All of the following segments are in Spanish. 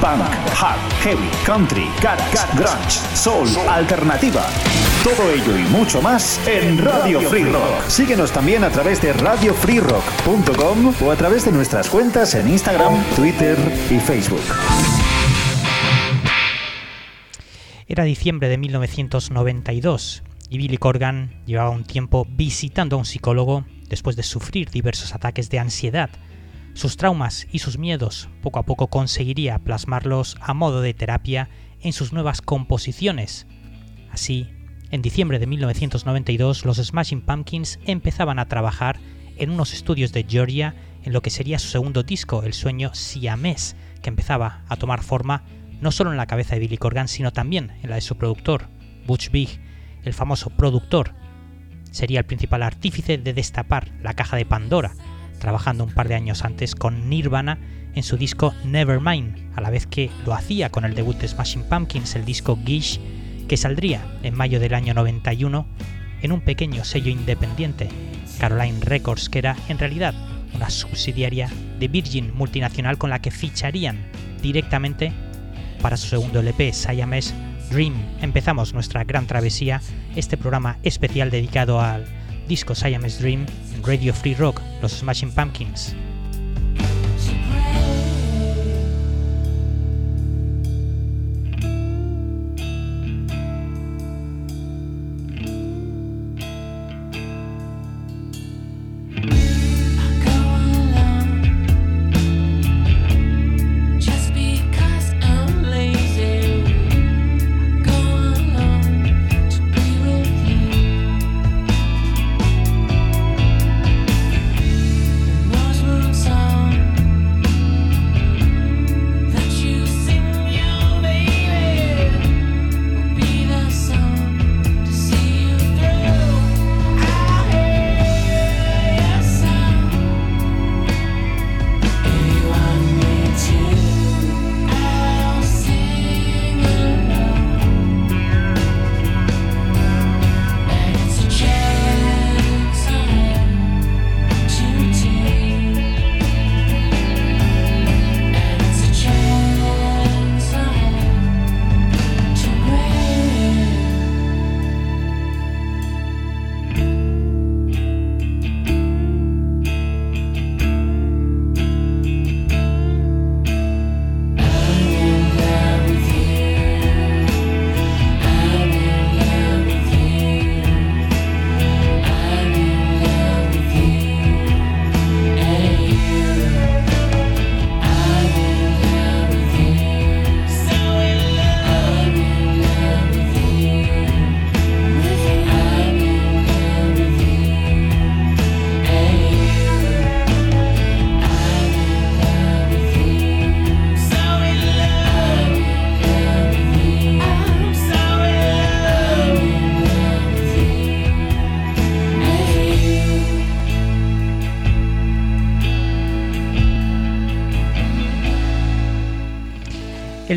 punk, hard, heavy, country, garage, grunge, soul, alternativa. Todo ello y mucho más en Radio Free Rock. Síguenos también a través de radiofreerock.com o a través de nuestras cuentas en Instagram, Twitter y Facebook. Era diciembre de 1992 y Billy Corgan llevaba un tiempo visitando a un psicólogo después de sufrir diversos ataques de ansiedad. Sus traumas y sus miedos poco a poco conseguiría plasmarlos a modo de terapia en sus nuevas composiciones. Así, en diciembre de 1992 los Smashing Pumpkins empezaban a trabajar en unos estudios de Georgia en lo que sería su segundo disco, El sueño siamés, que empezaba a tomar forma no solo en la cabeza de Billy Corgan, sino también en la de su productor, Butch Vig, el famoso productor. Sería el principal artífice de destapar la caja de Pandora, trabajando un par de años antes con Nirvana en su disco Nevermind, a la vez que lo hacía con el debut de Smashing Pumpkins, el disco Gish, que saldría en mayo del año 91 en un pequeño sello independiente, Caroline Records, que era en realidad una subsidiaria de Virgin multinacional con la que ficharían directamente para su segundo LP, Siamese Dream. Empezamos nuestra gran travesía, este programa especial dedicado al disco Siamese Dream Radio Free Rock, los Smashing Pumpkins.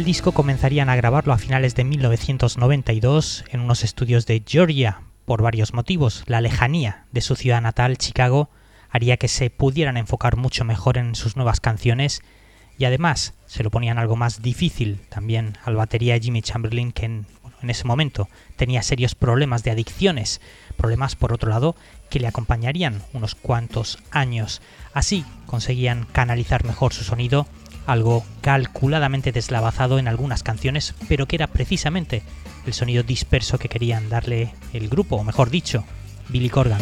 Disco comenzarían a grabarlo a finales de 1992 en unos estudios de Georgia por varios motivos. La lejanía de su ciudad natal, Chicago, haría que se pudieran enfocar mucho mejor en sus nuevas canciones y además se lo ponían algo más difícil también al batería Jimmy Chamberlain que en, en ese momento tenía serios problemas de adicciones, problemas por otro lado que le acompañarían unos cuantos años. Así conseguían canalizar mejor su sonido algo calculadamente deslavazado en algunas canciones, pero que era precisamente el sonido disperso que querían darle el grupo, o mejor dicho, Billy Corgan.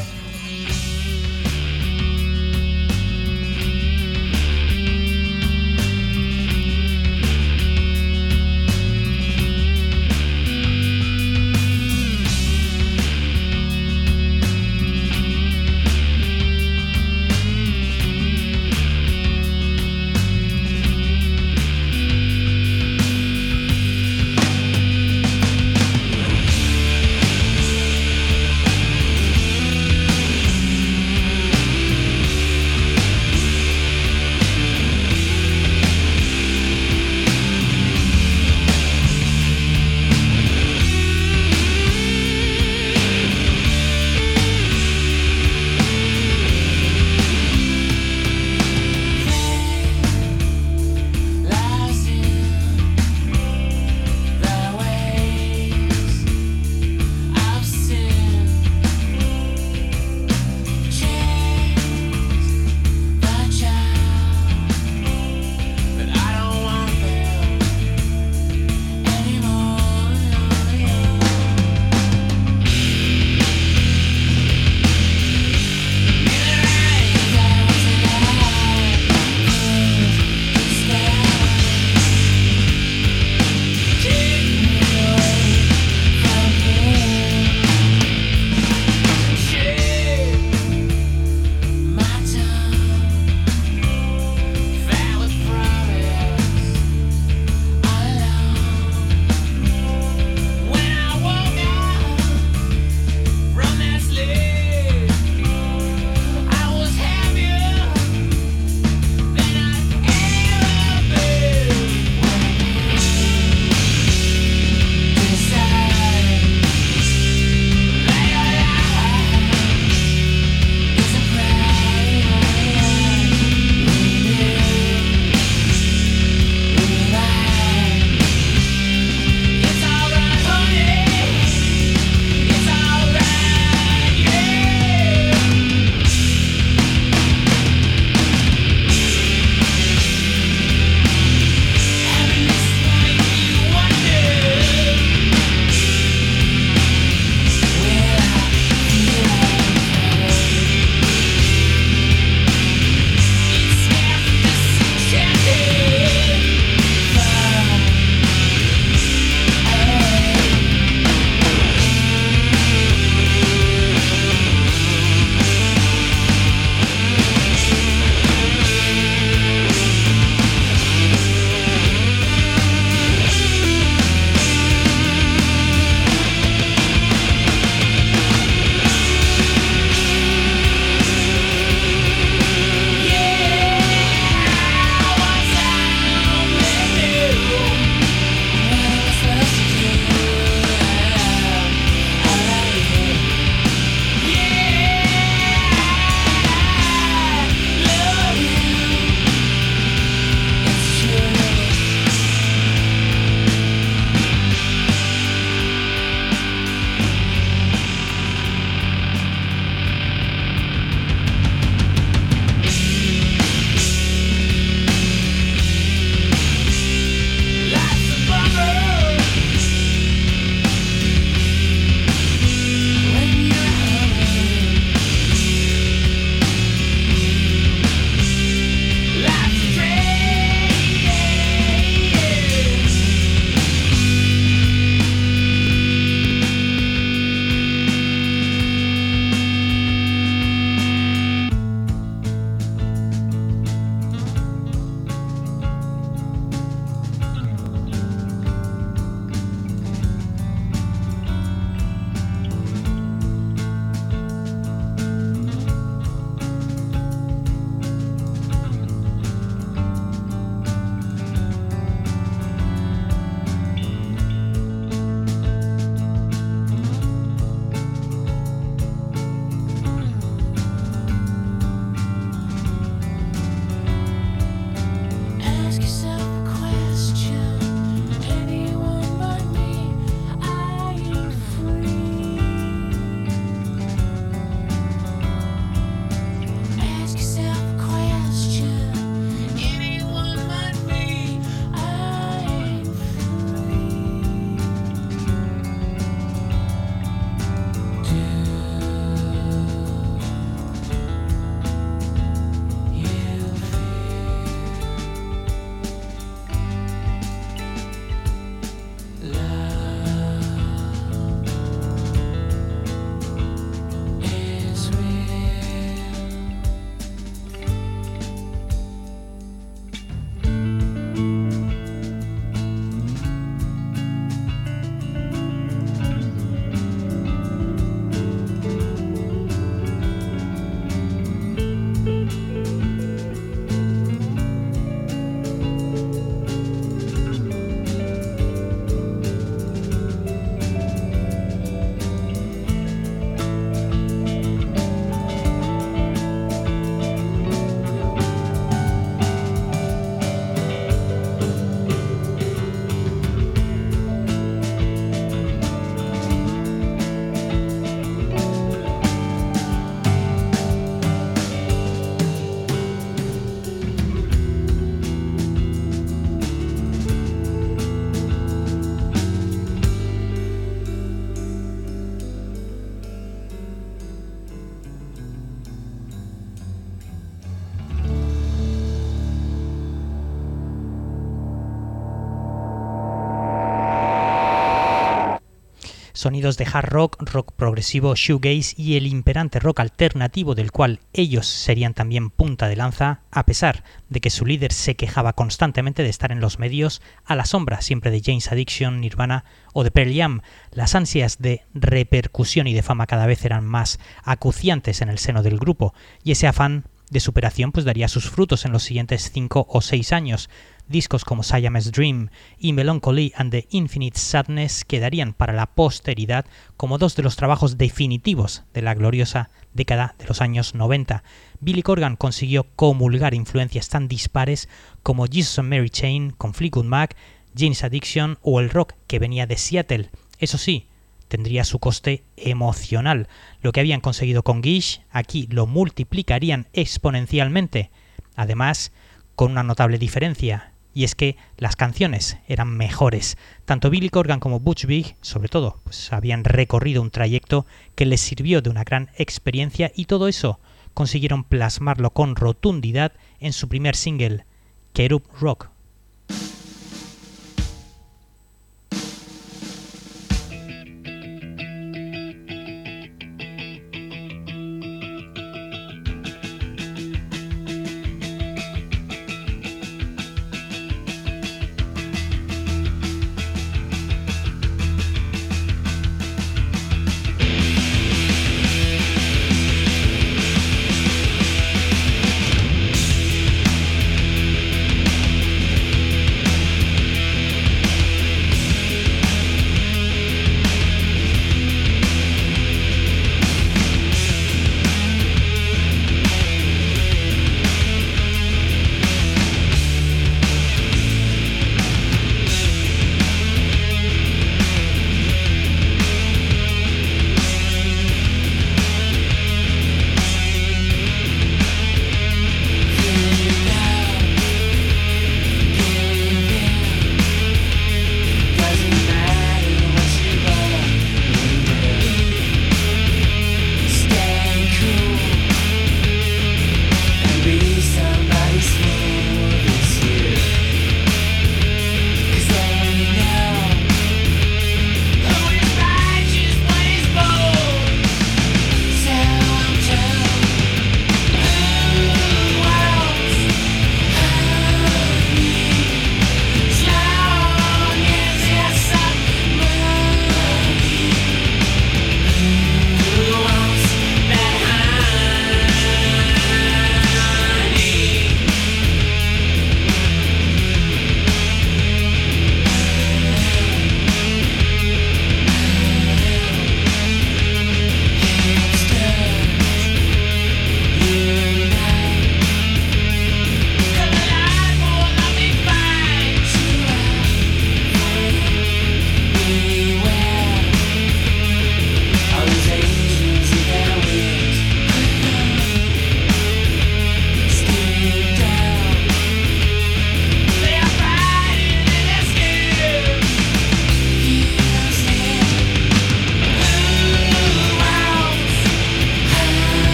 Sonidos de hard rock, rock progresivo, shoegaze y el imperante rock alternativo del cual ellos serían también punta de lanza, a pesar de que su líder se quejaba constantemente de estar en los medios a la sombra siempre de James Addiction, Nirvana o de Pearl Jam. Las ansias de repercusión y de fama cada vez eran más acuciantes en el seno del grupo y ese afán de superación pues daría sus frutos en los siguientes cinco o seis años, Discos como Siamese Dream y Melancholy and the Infinite Sadness quedarían para la posteridad como dos de los trabajos definitivos de la gloriosa década de los años 90. Billy Corgan consiguió comulgar influencias tan dispares como Jesus and Mary Chain con Fleetwood Mac, James Addiction o el rock que venía de Seattle. Eso sí, tendría su coste emocional. Lo que habían conseguido con Gish, aquí lo multiplicarían exponencialmente. Además, con una notable diferencia y es que las canciones eran mejores. Tanto Billy Corgan como Butch Vig, sobre todo, pues habían recorrido un trayecto que les sirvió de una gran experiencia y todo eso consiguieron plasmarlo con rotundidad en su primer single, Kerub Rock.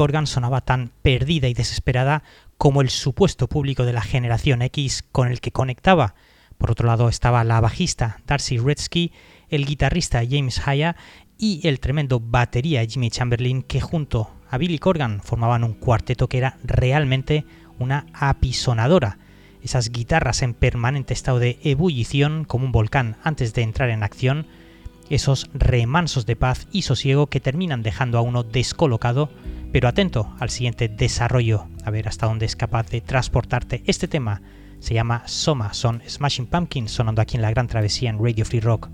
Corgan sonaba tan perdida y desesperada como el supuesto público de la generación X con el que conectaba. Por otro lado estaba la bajista Darcy Redsky, el guitarrista James Haya y el tremendo batería Jimmy Chamberlain que junto a Billy Corgan formaban un cuarteto que era realmente una apisonadora. Esas guitarras en permanente estado de ebullición como un volcán antes de entrar en acción, esos remansos de paz y sosiego que terminan dejando a uno descolocado, pero atento al siguiente desarrollo, a ver hasta dónde es capaz de transportarte este tema. Se llama Soma, son Smashing Pumpkins sonando aquí en la Gran Travesía en Radio Free Rock.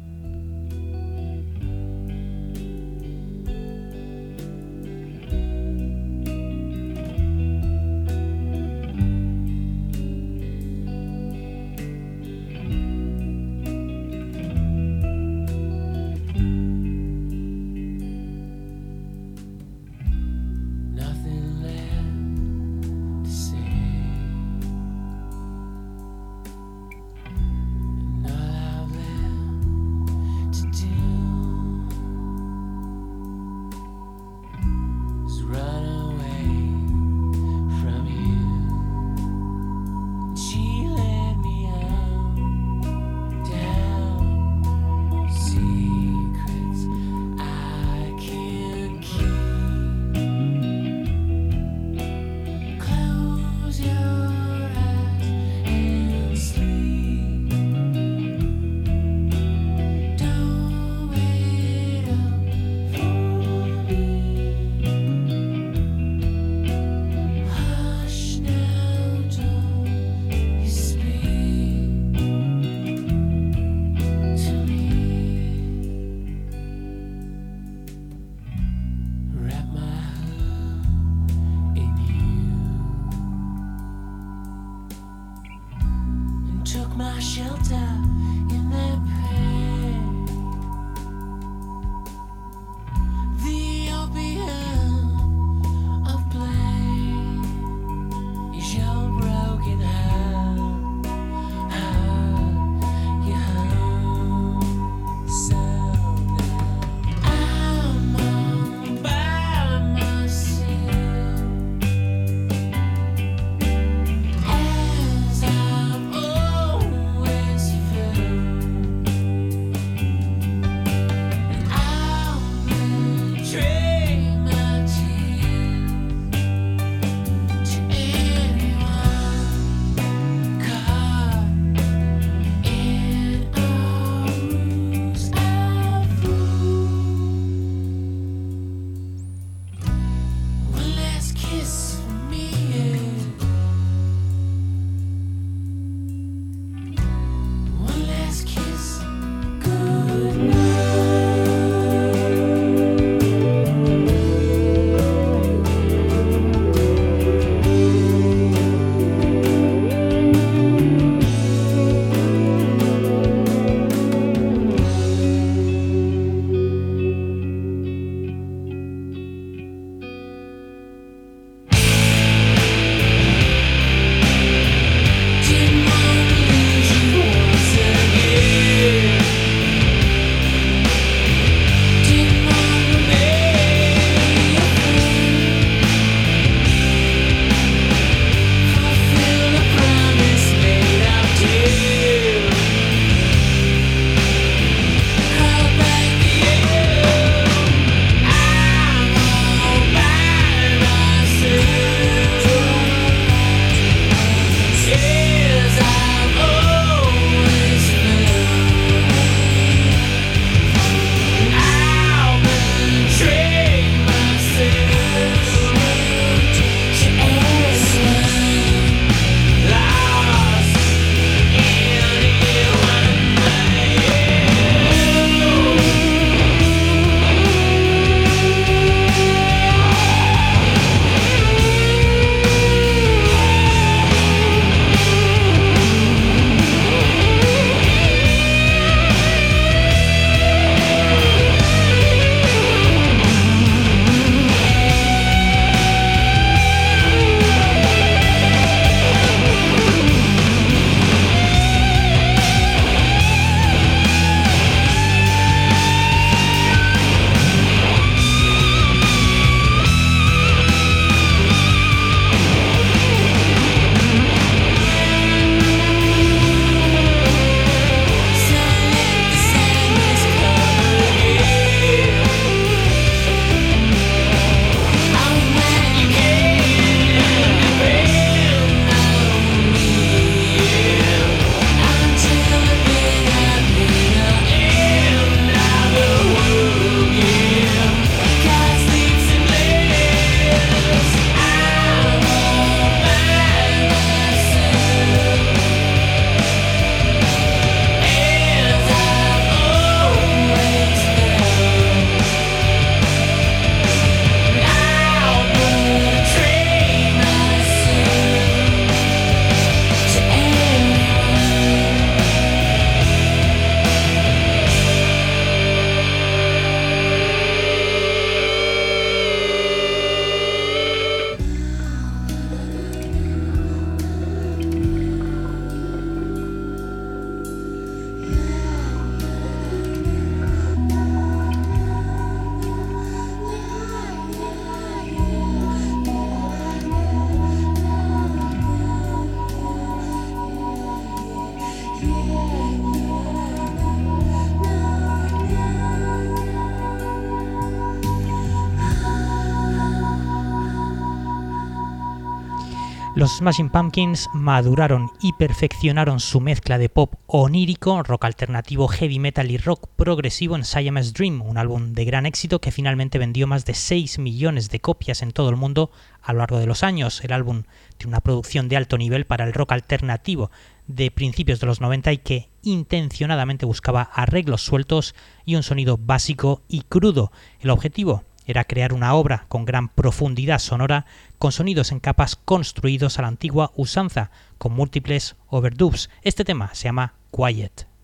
Smashing Pumpkins maduraron y perfeccionaron su mezcla de pop onírico, rock alternativo, heavy metal y rock progresivo en Siamese Dream, un álbum de gran éxito que finalmente vendió más de 6 millones de copias en todo el mundo a lo largo de los años. El álbum tiene una producción de alto nivel para el rock alternativo de principios de los 90 y que intencionadamente buscaba arreglos sueltos y un sonido básico y crudo. El objetivo era crear una obra con gran profundidad sonora, con sonidos en capas construidos a la antigua usanza, con múltiples overdubs. Este tema se llama Quiet.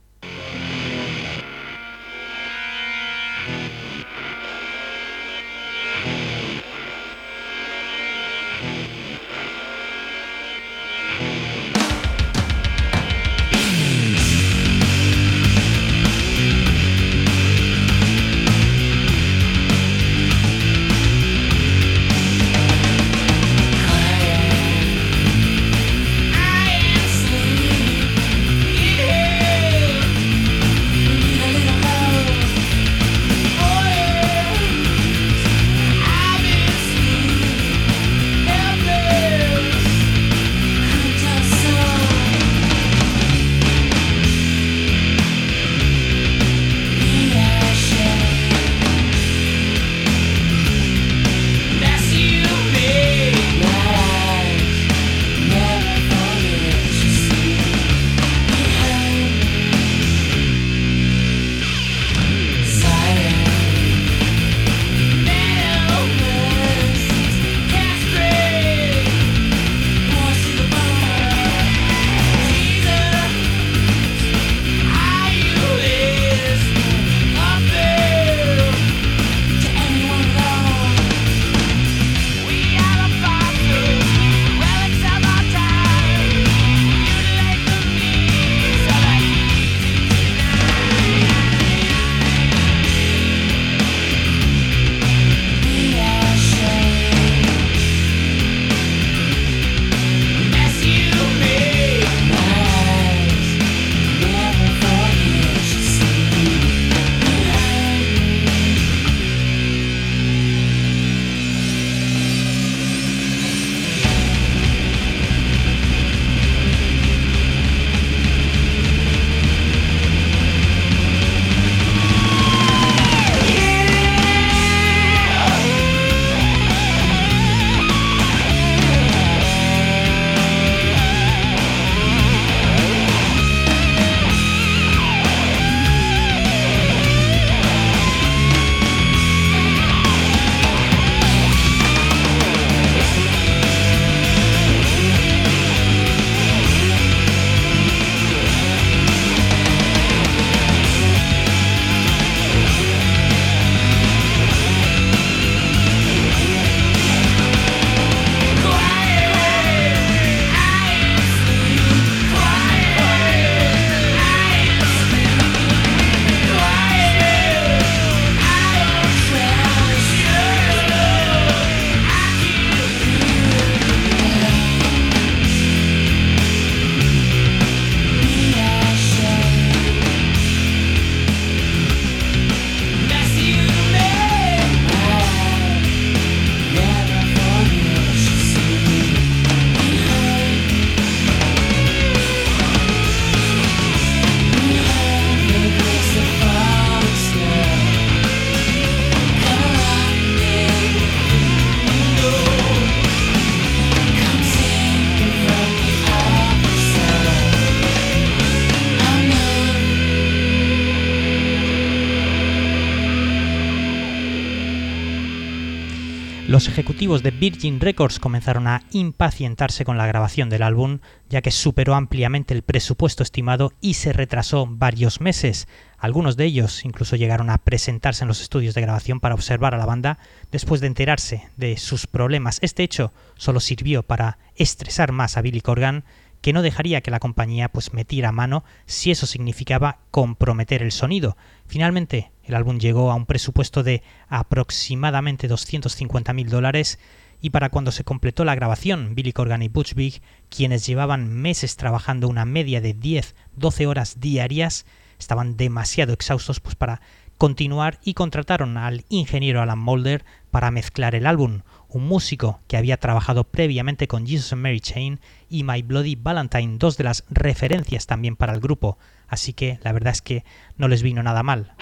Los ejecutivos de Virgin Records comenzaron a impacientarse con la grabación del álbum, ya que superó ampliamente el presupuesto estimado y se retrasó varios meses. Algunos de ellos incluso llegaron a presentarse en los estudios de grabación para observar a la banda después de enterarse de sus problemas. Este hecho solo sirvió para estresar más a Billy Corgan, que no dejaría que la compañía pues metiera mano si eso significaba comprometer el sonido. Finalmente, el álbum llegó a un presupuesto de aproximadamente 250.000 dólares y para cuando se completó la grabación, Billy Corgan y Butch Vig, quienes llevaban meses trabajando una media de 10-12 horas diarias, estaban demasiado exhaustos pues, para continuar y contrataron al ingeniero Alan Mulder para mezclar el álbum, un músico que había trabajado previamente con Jesus and Mary Chain y My Bloody Valentine, dos de las referencias también para el grupo, así que la verdad es que no les vino nada mal.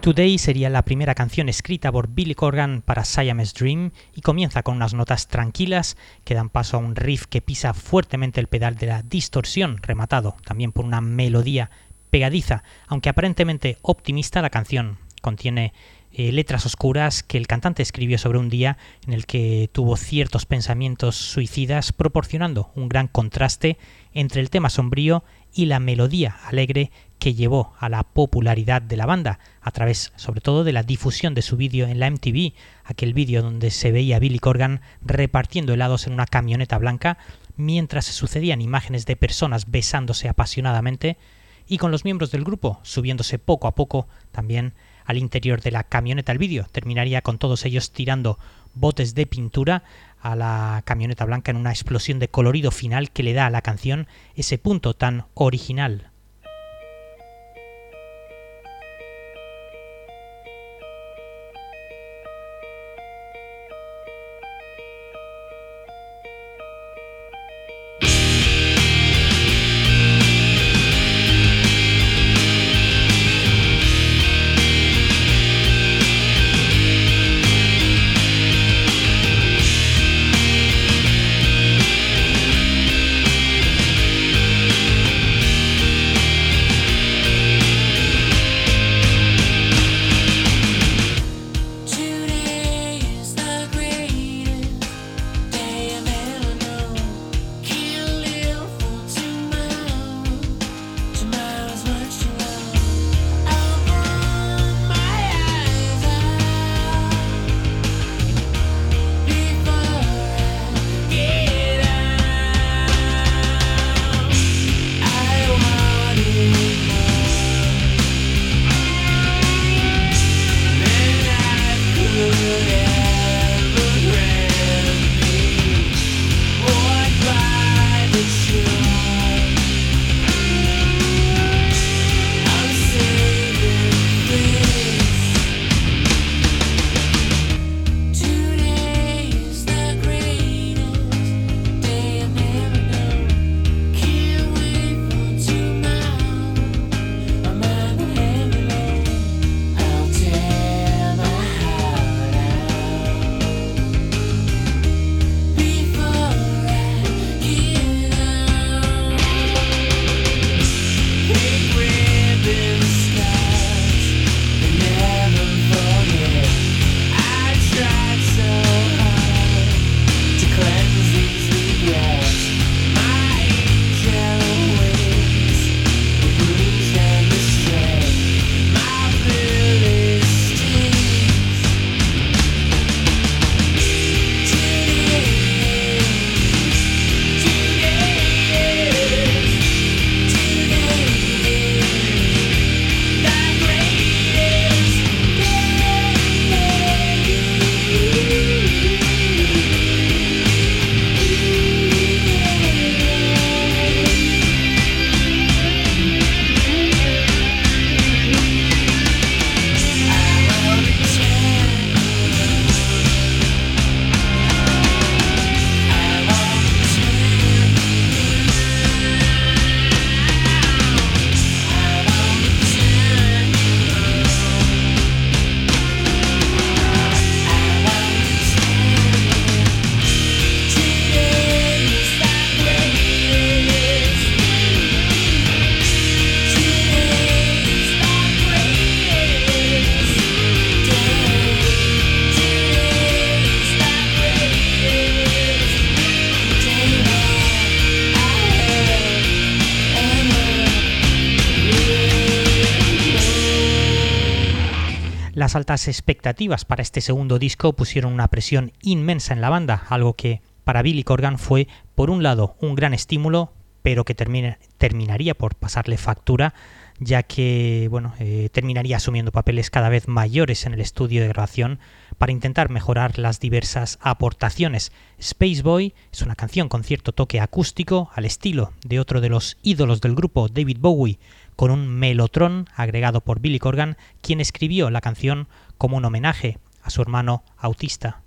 Today sería la primera canción escrita por Billy Corgan para Siamese Dream y comienza con unas notas tranquilas que dan paso a un riff que pisa fuertemente el pedal de la distorsión, rematado también por una melodía pegadiza, aunque aparentemente optimista la canción. Contiene eh, letras oscuras que el cantante escribió sobre un día en el que tuvo ciertos pensamientos suicidas, proporcionando un gran contraste entre el tema sombrío y la melodía alegre que llevó a la popularidad de la banda, a través sobre todo de la difusión de su vídeo en la MTV, aquel vídeo donde se veía Billy Corgan repartiendo helados en una camioneta blanca, mientras se sucedían imágenes de personas besándose apasionadamente, y con los miembros del grupo subiéndose poco a poco también al interior de la camioneta. El vídeo terminaría con todos ellos tirando botes de pintura a la camioneta blanca en una explosión de colorido final que le da a la canción ese punto tan original. Altas expectativas para este segundo disco pusieron una presión inmensa en la banda, algo que para Billy Corgan fue, por un lado, un gran estímulo, pero que terminaría por pasarle factura, ya que bueno, eh, terminaría asumiendo papeles cada vez mayores en el estudio de grabación para intentar mejorar las diversas aportaciones. Space Boy es una canción con cierto toque acústico, al estilo de otro de los ídolos del grupo, David Bowie, con un melotrón agregado por Billy Corgan, quien escribió la canción como un homenaje a su hermano autista.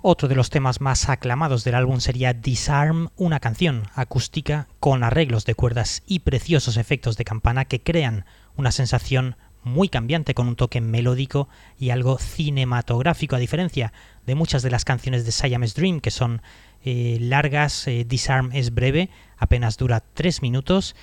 Otro de los temas más aclamados del álbum sería Disarm, una canción acústica con arreglos de cuerdas y preciosos efectos de campana que crean una sensación muy cambiante con un toque melódico y algo cinematográfico a diferencia de muchas de las canciones de Siamese Dream que son eh, largas, eh, Disarm es breve, apenas dura 3 minutos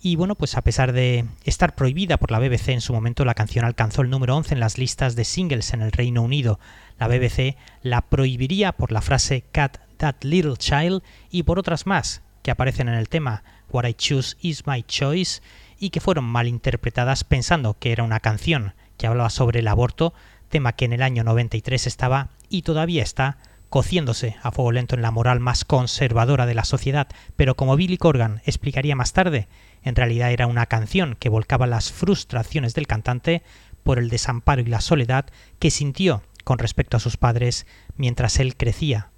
y bueno, pues a pesar de estar prohibida por la BBC en su momento, la canción alcanzó el número 11 en las listas de singles en el Reino Unido. La BBC la prohibiría por la frase Cat That Little Child y por otras más que aparecen en el tema What I Choose Is My Choice y que fueron malinterpretadas pensando que era una canción que hablaba sobre el aborto, tema que en el año 93 estaba y todavía está cociéndose a fuego lento en la moral más conservadora de la sociedad, pero como Billy Corgan explicaría más tarde, en realidad era una canción que volcaba las frustraciones del cantante por el desamparo y la soledad que sintió con respecto a sus padres mientras él crecía.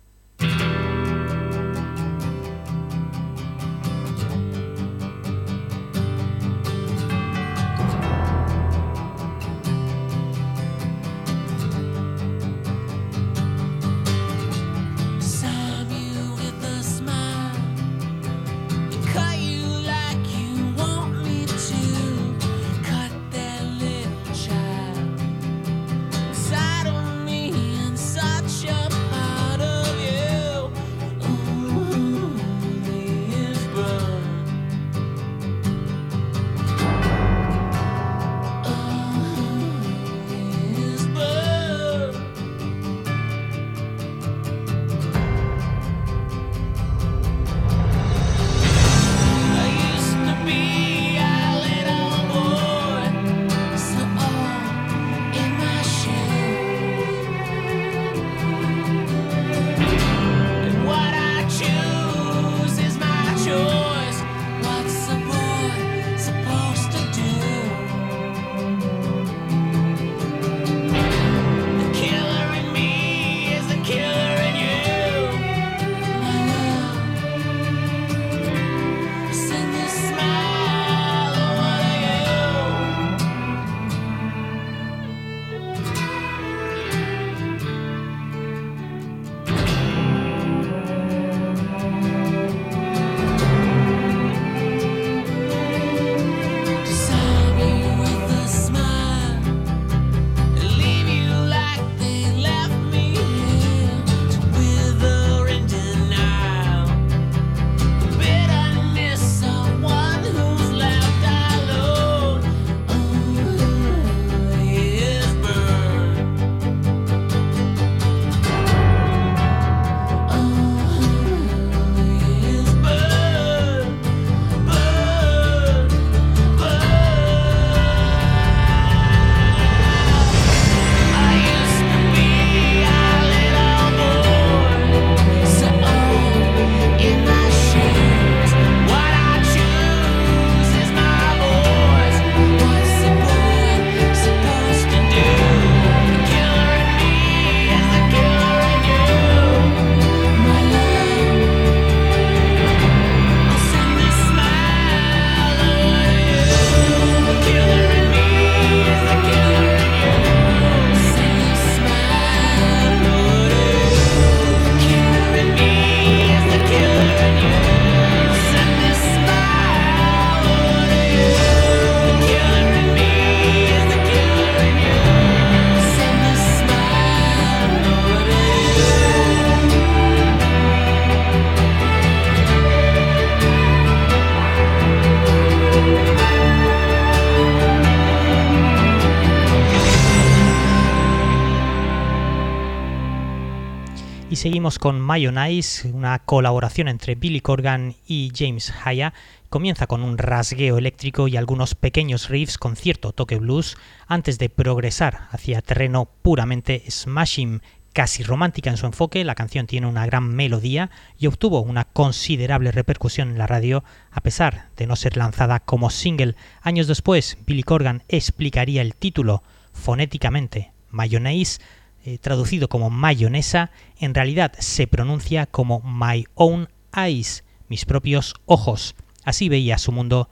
Seguimos con Mayonnaise, una colaboración entre Billy Corgan y James Haya. Comienza con un rasgueo eléctrico y algunos pequeños riffs con cierto toque blues antes de progresar hacia terreno puramente smashing, casi romántica en su enfoque. La canción tiene una gran melodía y obtuvo una considerable repercusión en la radio a pesar de no ser lanzada como single. Años después, Billy Corgan explicaría el título fonéticamente Mayonnaise eh, traducido como mayonesa, en realidad se pronuncia como My Own Eyes, mis propios ojos. Así veía su mundo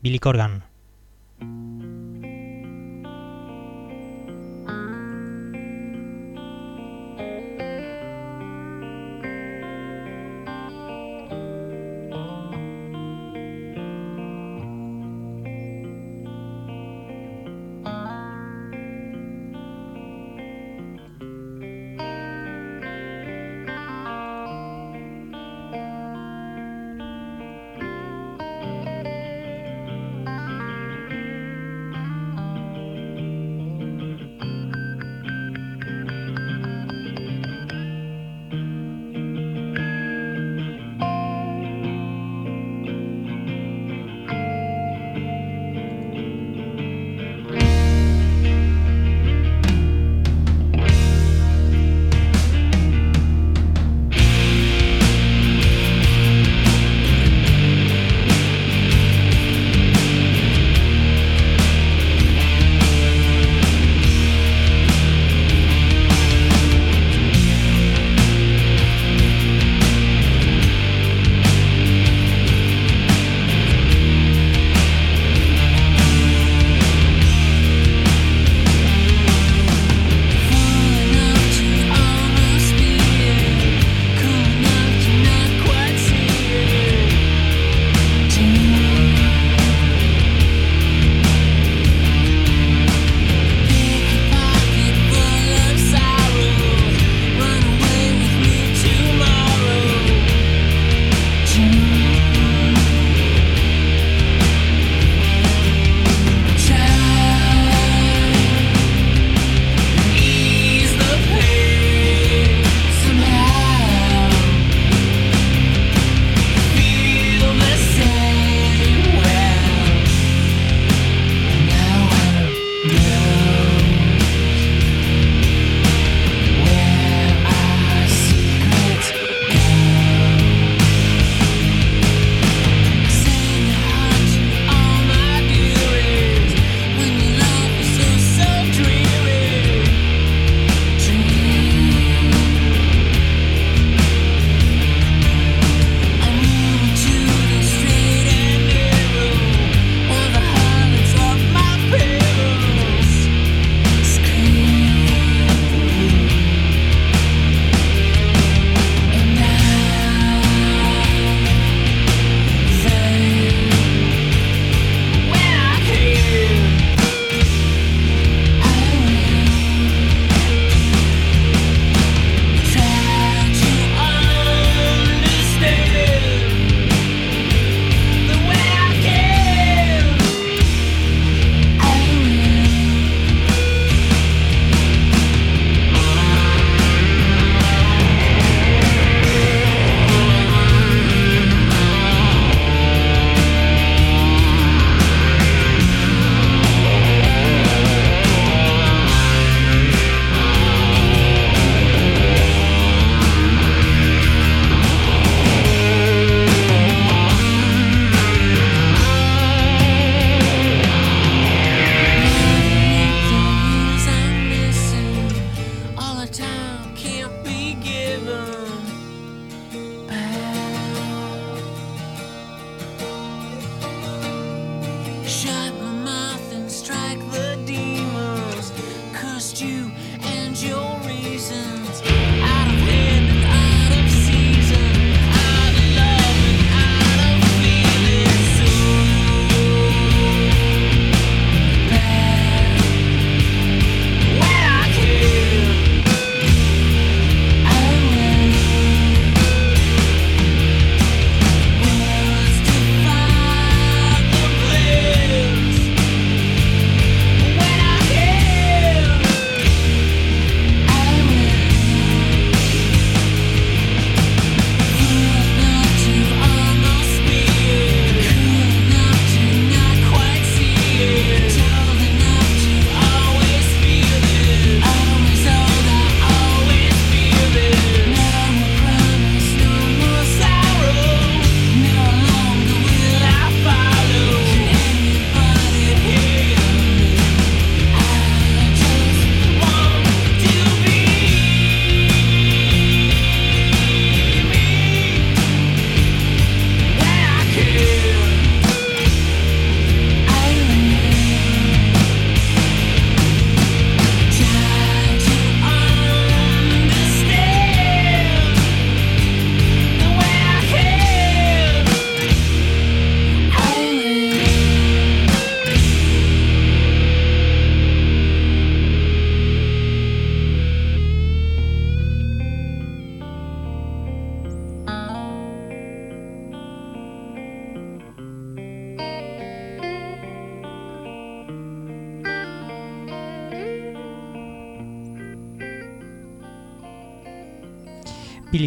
Billy Corgan.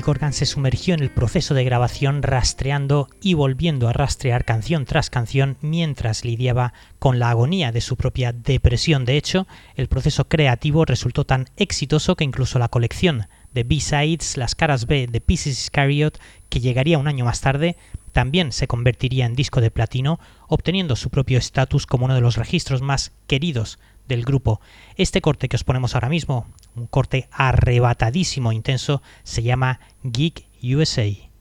Corgan se sumergió en el proceso de grabación rastreando y volviendo a rastrear canción tras canción mientras lidiaba con la agonía de su propia depresión. De hecho, el proceso creativo resultó tan exitoso que incluso la colección de B-Sides, las caras B de Pieces Iscariot, que llegaría un año más tarde, también se convertiría en disco de platino, obteniendo su propio estatus como uno de los registros más queridos del grupo. Este corte que os ponemos ahora mismo, un corte arrebatadísimo, intenso, se llama Geek USA.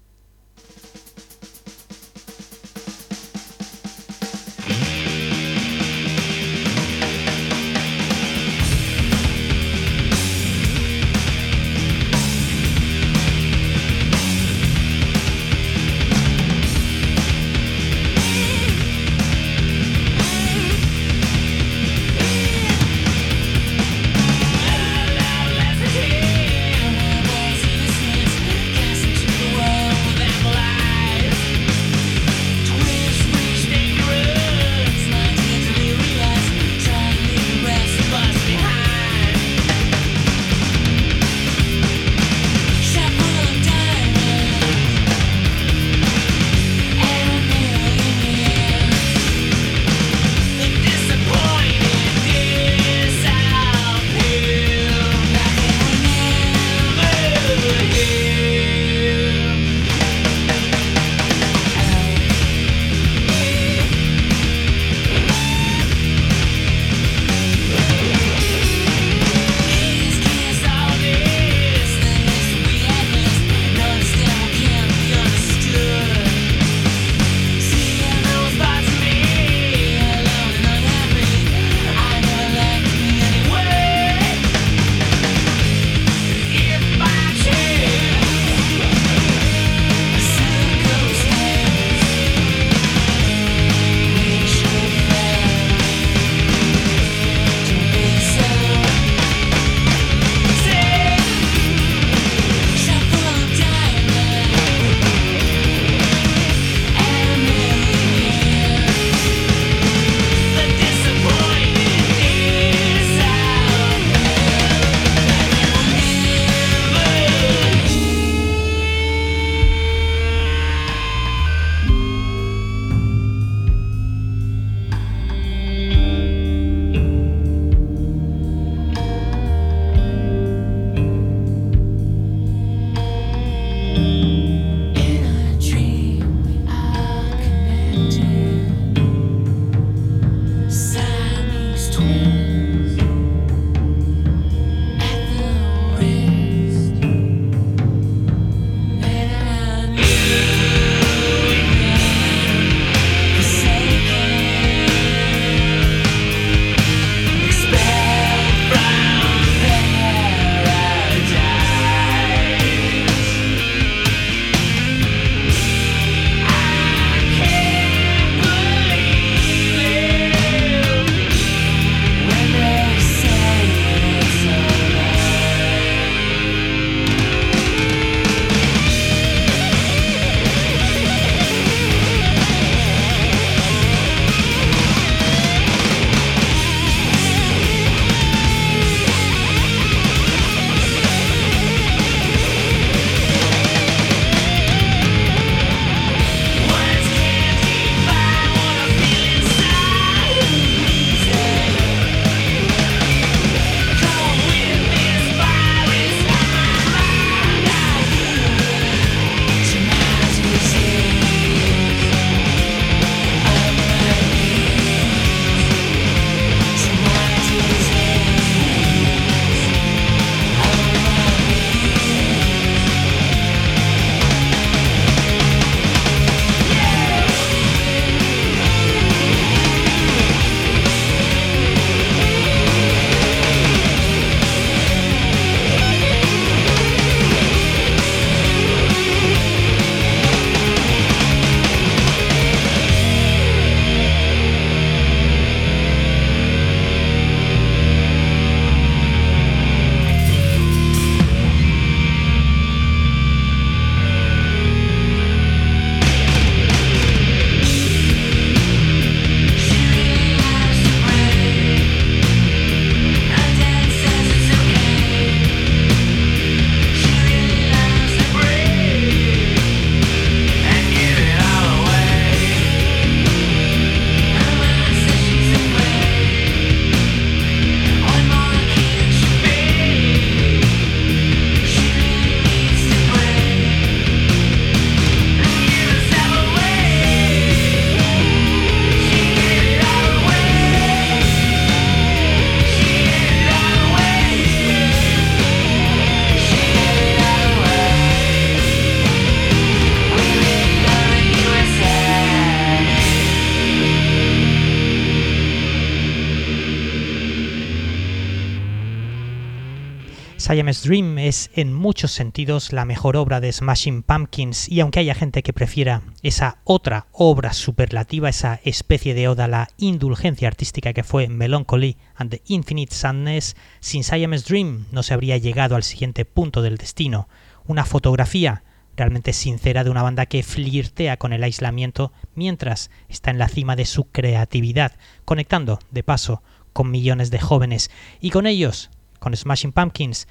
Dream es en muchos sentidos la mejor obra de Smashing Pumpkins y aunque haya gente que prefiera esa otra obra superlativa, esa especie de oda a la indulgencia artística que fue Melancholy and the Infinite Sadness, sin Siamese Dream no se habría llegado al siguiente punto del destino, una fotografía realmente sincera de una banda que flirtea con el aislamiento mientras está en la cima de su creatividad, conectando, de paso, con millones de jóvenes y con ellos con Smashing Pumpkins.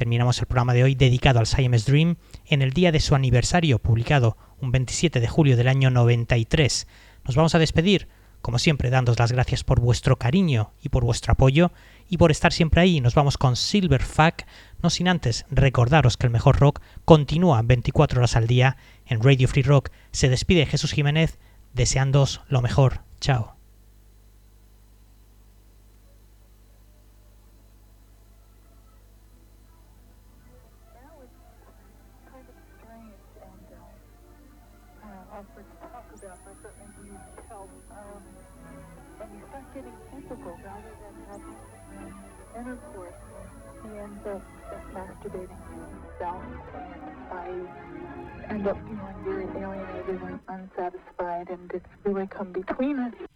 Terminamos el programa de hoy dedicado al Siamese Dream en el día de su aniversario, publicado un 27 de julio del año 93. Nos vamos a despedir, como siempre, dándos las gracias por vuestro cariño y por vuestro apoyo y por estar siempre ahí. Nos vamos con Silver Fuck, no sin antes recordaros que el mejor rock continúa 24 horas al día en Radio Free Rock. Se despide Jesús Jiménez, deseándos lo mejor. Chao. closer and you help. Um, and you start getting physical rather than having intercourse you end up masturbating yourself. I end up feeling very alienated and unsatisfied, and it's really come between us.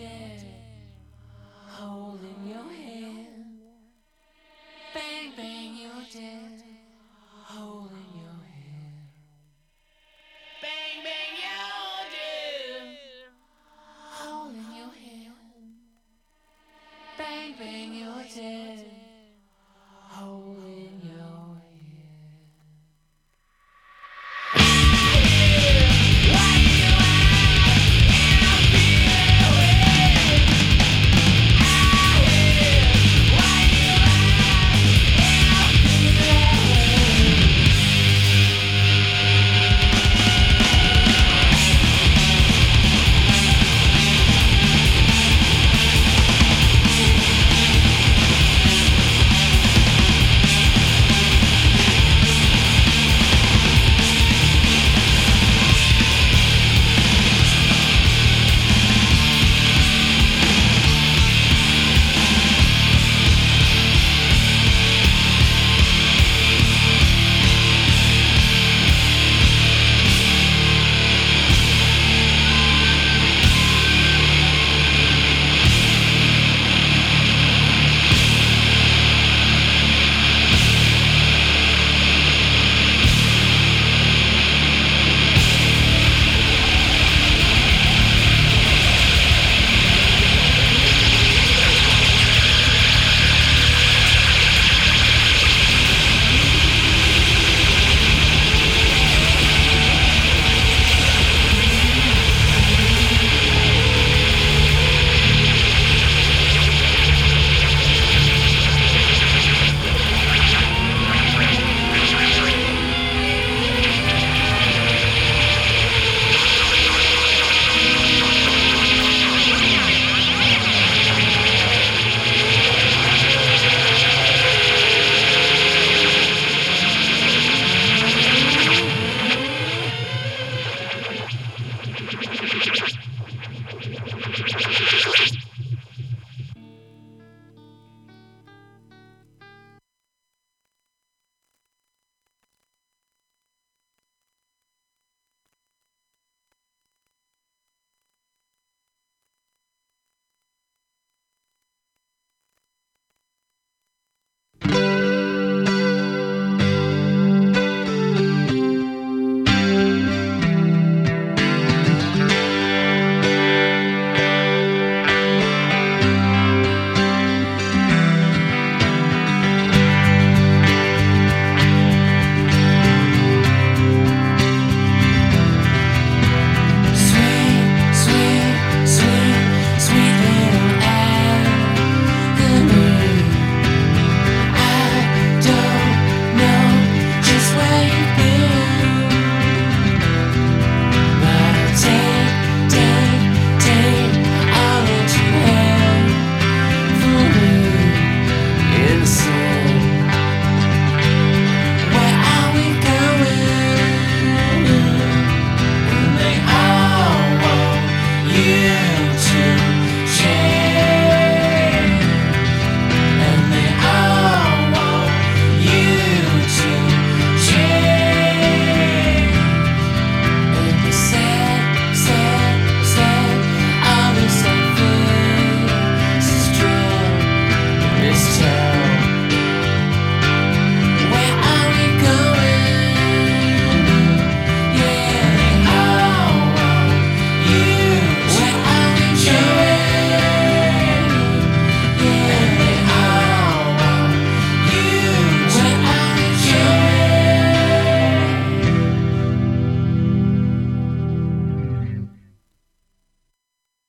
magic.